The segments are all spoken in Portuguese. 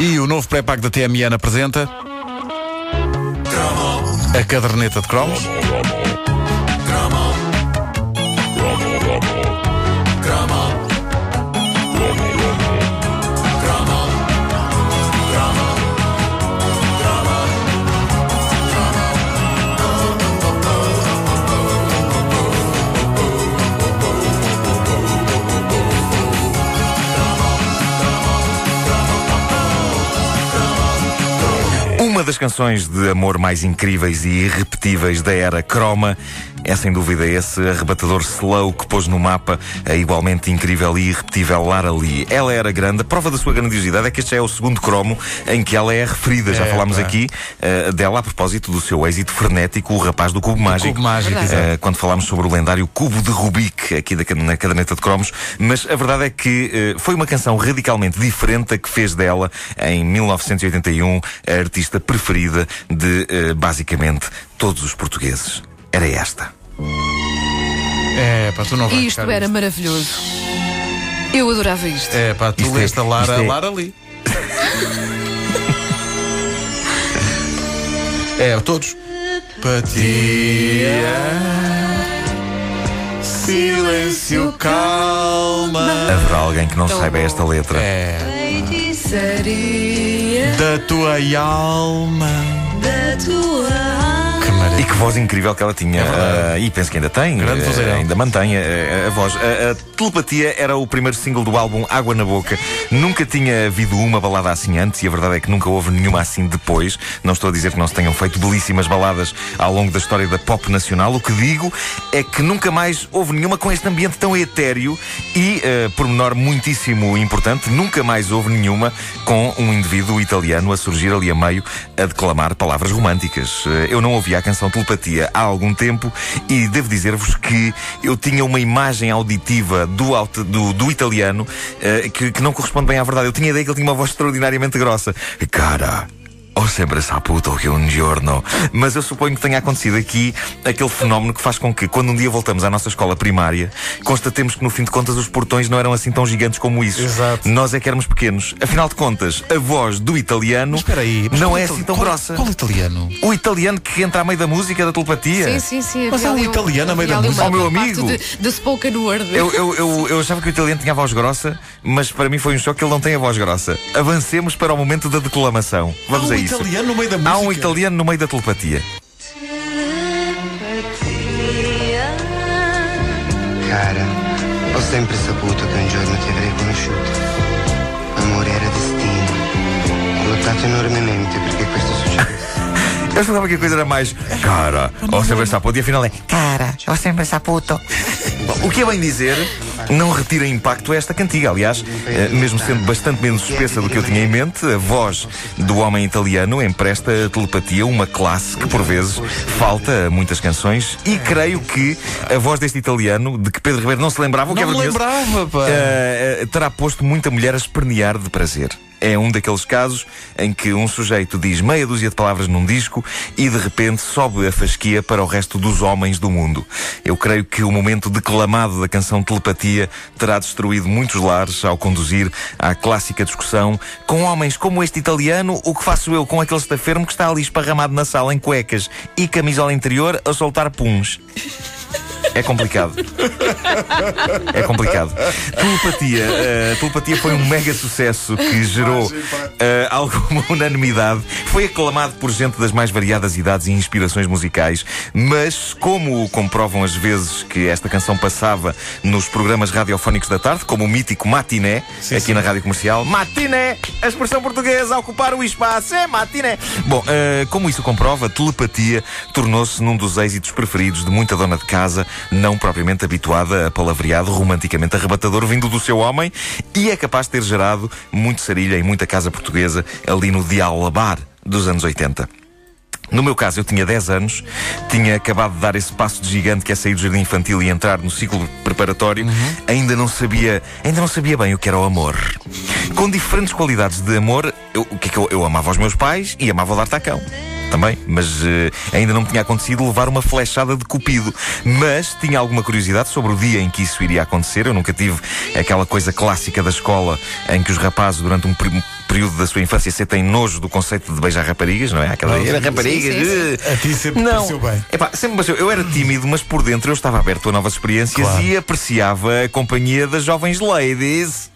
E o novo pré-pago da TMN apresenta a caderneta de cromos. Das canções de amor mais incríveis e irrepetíveis da era Croma é sem dúvida esse arrebatador slow que pôs no mapa a igualmente incrível e irrepetível Lara Lee. Ela era grande, a prova da sua grandiosidade é que este é o segundo cromo em que ela é referida. Já É, falámos pá. aqui uh, dela a propósito do seu êxito frenético, o rapaz do cubo mágico. Cubo Mágico, Uh, quando falámos sobre o lendário Cubo de Rubik, aqui da, na caderneta de cromos, mas a verdade é que uh, foi uma canção radicalmente diferente a que fez dela, em 1981, a artista preferida de, basicamente, todos os portugueses. Era esta. É, pá, tu não vais Isto era maravilhoso. Eu adorava isto. É, pá, tu Isto é- leste a Lara, isto é- Lara Lee. é, todos. Patia. Silêncio, calma. Haverá alguém que não saiba esta letra. É, Feitiçaria da tua alma. da tua voz incrível que ela tinha. verdade. Ah, e penso que ainda tem. Grande vozeirão. ainda mantém a, a voz. A, a Telepatia era o primeiro single do álbum Água na Boca. Nunca tinha havido uma balada assim antes e a verdade é que nunca houve nenhuma assim depois. Não estou a dizer que não se tenham feito belíssimas baladas ao longo da história da pop nacional. O que digo é que nunca mais houve nenhuma com este ambiente tão etéreo e, uh, por menor muitíssimo importante, nunca mais houve nenhuma com um indivíduo italiano a surgir ali a meio a declamar palavras românticas. Uh, eu não ouvia a canção Telepatia há algum tempo e devo dizer-vos que eu tinha uma imagem auditiva do, do, do italiano uh, que, que não corresponde bem à verdade. Eu tinha a ideia que ele tinha uma voz extraordinariamente grossa. Cara. Ho sempre saputo que um giorno. Mas eu suponho que tenha acontecido aqui aquele fenómeno que faz com que, quando um dia voltamos à nossa escola primária, constatemos que, no fim de contas, os portões não eram assim tão gigantes como isso. Exato. Nós é que éramos pequenos. Afinal de contas, a voz do italiano Espera aí. mas não é itali- assim tão qual- grossa. Qual italiano? O italiano que entra a meio da música da telepatia. Sim, sim, sim. Mas um ali italiano a meio da música. uma Oh, meu amigo. De, de spoken word. Eu, eu, eu, eu achava que o italiano tinha a voz grossa, mas para mim foi um choque que ele não tem a voz grossa. Avancemos para o momento da declamação. Vamos a isso. Italiano no meio da música. Há um italiano no meio da telepatia. Cara, ho sempre saputo che un giorno ti avrei conosciuto. Amore era destino. Ho lottato enormemente perché questo succedesse. Eu esperava que a coisa era mais cara, ou sempre saputo, e afinal é cara, ou sempre saputo. O que é bem dizer, não retira impacto a esta cantiga. Aliás, eh, mesmo sendo bastante menos espessa do que eu tinha em mente, a voz do homem italiano empresta a telepatia uma classe que por vezes falta a muitas canções e creio que a voz deste italiano, de que Pedro Ribeiro não se lembrava, o que Não é me vergonhoso, lembrava, pá. eh, terá posto muita mulher a espernear de prazer. É um daqueles casos em que um sujeito diz meia dúzia de palavras num disco e de repente sobe a fasquia para o resto dos homens do mundo. Eu creio que o momento declamado da canção Telepatia terá destruído muitos lares ao conduzir à clássica discussão com homens como este italiano, o que faço eu com aquele estafermo que está ali esparramado na sala em cuecas e camisola interior a soltar puns. É complicado. É complicado. Telepatia. eh, telepatia foi um mega sucesso que gerou eh, alguma unanimidade. Foi aclamado por gente das mais variadas idades e inspirações musicais. Mas, como comprovam as vezes que esta canção passava nos programas radiofónicos da tarde, como o mítico Matiné, aqui na rádio comercial. Matiné! A expressão portuguesa a ocupar o espaço. É Matiné! Bom, eh, como isso comprova, telepatia tornou-se num dos êxitos preferidos de muita dona de casa, não propriamente habituada a palavreado romanticamente arrebatador vindo do seu homem, e é capaz de ter gerado muito sarilha em muita casa portuguesa ali no Dialabar dos anos 80. No meu caso, eu tinha 10 anos, tinha acabado de dar esse passo de gigante que é sair do jardim infantil e entrar no ciclo preparatório, ainda não sabia, ainda não sabia bem o que era o amor. Com diferentes qualidades de amor, eu, o que é que eu, eu amava os meus pais e amava o D'Artacão. Também, mas eh, ainda não me tinha acontecido levar uma flechada de cupido. Mas tinha alguma curiosidade sobre o dia em que isso iria acontecer. Eu nunca tive aquela coisa clássica da escola em que os rapazes, durante um período da sua infância, você tem nojo do conceito de beijar raparigas, não é? Aquela Não, era sim, raparigas. sim, sim, eh. A ti sempre não. pareceu bem. Epá, sempre pareceu. Eu era tímido, mas por dentro eu estava aberto a novas experiências Claro. e apreciava a companhia das jovens ladies.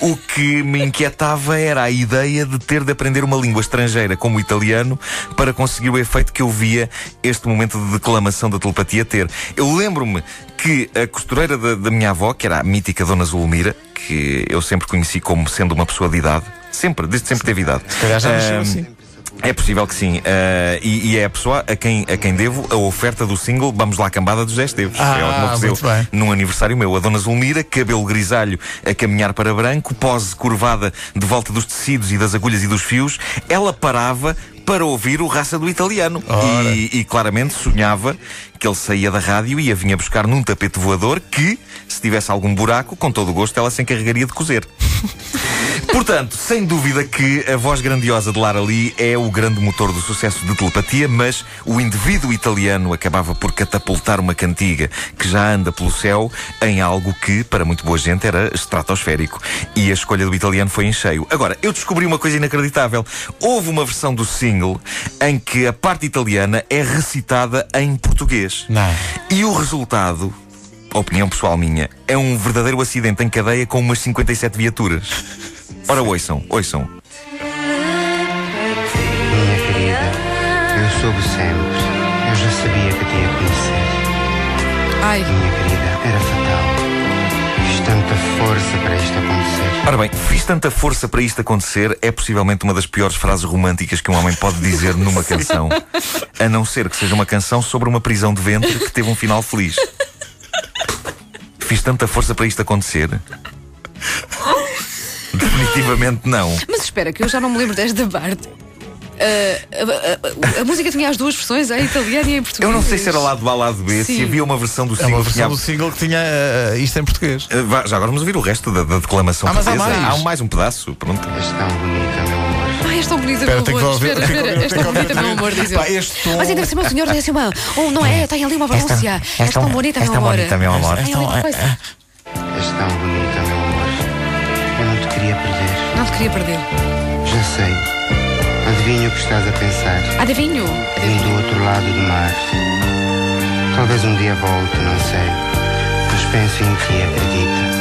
O que me inquietava era a ideia de ter de aprender uma língua estrangeira como o italiano para conseguir o efeito que eu via este momento de declamação da telepatia ter. Eu lembro-me que a costureira da, da minha avó, que era a mítica Dona Zulmira, que eu sempre conheci como sendo uma pessoa de idade, sempre, desde sempre teve idade. Se calhar já nasceu assim. É possível que sim. Ah, e, e é a pessoa a quem, a quem devo a oferta do single Vamos lá Cambada dos Esteves. Ah, é ela que me ofereceu num aniversário meu. A Dona Zulmira, cabelo grisalho a caminhar para branco, pose curvada de volta dos tecidos e das agulhas e dos fios, ela parava para ouvir o raça do italiano. E, e claramente sonhava que ele saía da rádio e a vinha buscar num tapete voador que, se tivesse algum buraco, com todo o gosto, ela se encarregaria de cozer. Portanto, sem dúvida que a voz grandiosa de Lara Lee é o grande motor do sucesso de telepatia, mas o indivíduo italiano acabava por catapultar uma cantiga que já anda pelo céu em algo que, para muito boa gente, era estratosférico. E a escolha do italiano foi em cheio. Agora, eu descobri uma coisa inacreditável. Houve uma versão do single em que a parte italiana é recitada em português. Não. E o resultado, opinião pessoal minha, é um verdadeiro acidente em cadeia com umas 57 viaturas. Ora, ouçam, ouçam. Minha querida, eu soube sempre. Eu já sabia que te ia conhecer. Ai, Minha querida, era fatal. Fiz tanta força para isto acontecer. Ora bem, fiz tanta força para isto acontecer é possivelmente uma das piores frases românticas que um homem pode dizer numa canção. A não ser que seja uma canção sobre uma prisão de ventre que teve um final feliz. Fiz tanta força para isto acontecer. Definitivamente não. mas espera, que eu já não me lembro desta parte. Ah, a, a- a- a música tinha as duas versões, a italiana e em português. Eu não sei se era lado A, lado B, se Sim. havia uma versão do É single uma que tinha. versão do single que tinha eh, isto em português. Uh, vá, Já agora vamos ouvir o resto da, da declamação Ah, mas há portuguesa. mais. Há um- mais um pedaço, pronto. És tão bonita, meu amor. Ai, és tão bonita, Espera, meu amor. Espera, tenho que espera, ouvir- és tão bonita, meu amor, diz Pá, este tom- Mas ainda por cima o senhor tem assim uma. Oh, não é? Tem ali uma valência. És tão bonita, meu és tão amor. bonita, meu amor. És tão bonita, queria perder. Não te queria perder. Já sei. Adivinho o que estás a pensar. Adivinho? Vim do outro lado do mar. Talvez um dia volte, não sei. Mas penso em ti, acredita.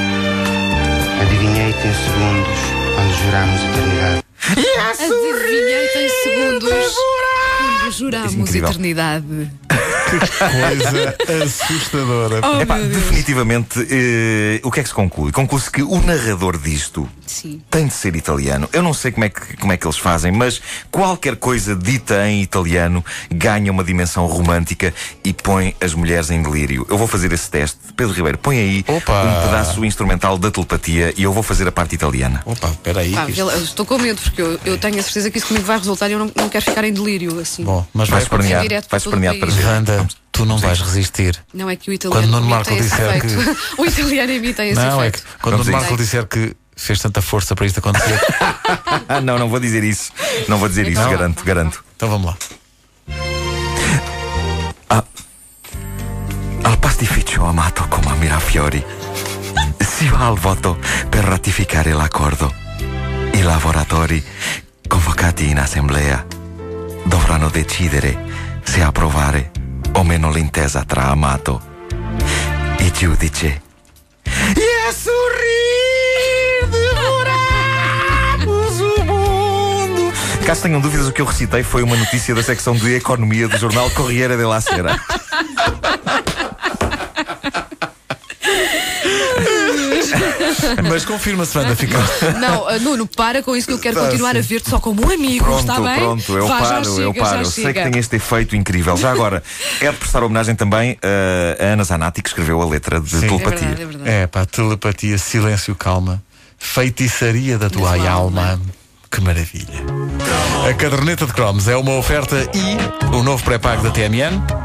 Adivinhei-te em segundos, quando jurámos eternidade. Adivinhei-te em segundos. Quando jurámos incrível. Coisa assustadora. Oh, Epá, definitivamente, eh, o que é que se conclui? Conclui-se que o narrador disto Sim. tem de ser italiano. Eu não sei como é, que, como é que eles fazem, mas qualquer coisa dita em italiano ganha uma dimensão romântica e põe as mulheres em delírio. Eu vou fazer esse teste. Pedro Ribeiro, põe aí Opa. um pedaço instrumental da telepatia e eu vou fazer a parte italiana. Opa, espera aí. Pá, isto- eu estou com medo, porque eu, eu tenho a certeza que isso comigo vai resultar e eu não, não quero ficar em delírio assim. Bom, mas vai espernear, o espernear para ver. Tu não vais resistir. Não é que o italiano Quando Nuno Marco disser efeito. o italiano tem esse Não, é que quando o Vamos a Marco disser que fez tanta força para isto acontecer, Ah, não, não vou dizer isso. Não vou dizer isso, Não. garanto, garanto. então vamos lá. Al pastificio amato come a Mirafiori si va al voto per ratificare l'accordo. I lavoratori convocati in assemblea dovranno decidere se approvare o meno l'intesa tra Amato e giudice. E a sorrir devoramos o mundo. Caso tenham dúvidas, o que eu recitei foi uma notícia da secção de Economia do jornal Corriere della Sera. Mas confirma-se, Wanda, fica. Não, ah, Nuno, para com isso que eu quero Tá, continuar sim. a ver-te só como um amigo, Pronto, está bem? pronto, eu Vá, paro, eu chega, paro. Eu sei que chega. tem este efeito incrível. Já agora, é de prestar homenagem também uh, a Ana Zanatti, que escreveu a letra de Sim. É telepatia. verdade, é verdade. É pá, telepatia, silêncio, calma. Feitiçaria da tua tua alma. alma. Que maravilha. A caderneta de cromos é uma oferta e o novo pré-pago da TMN.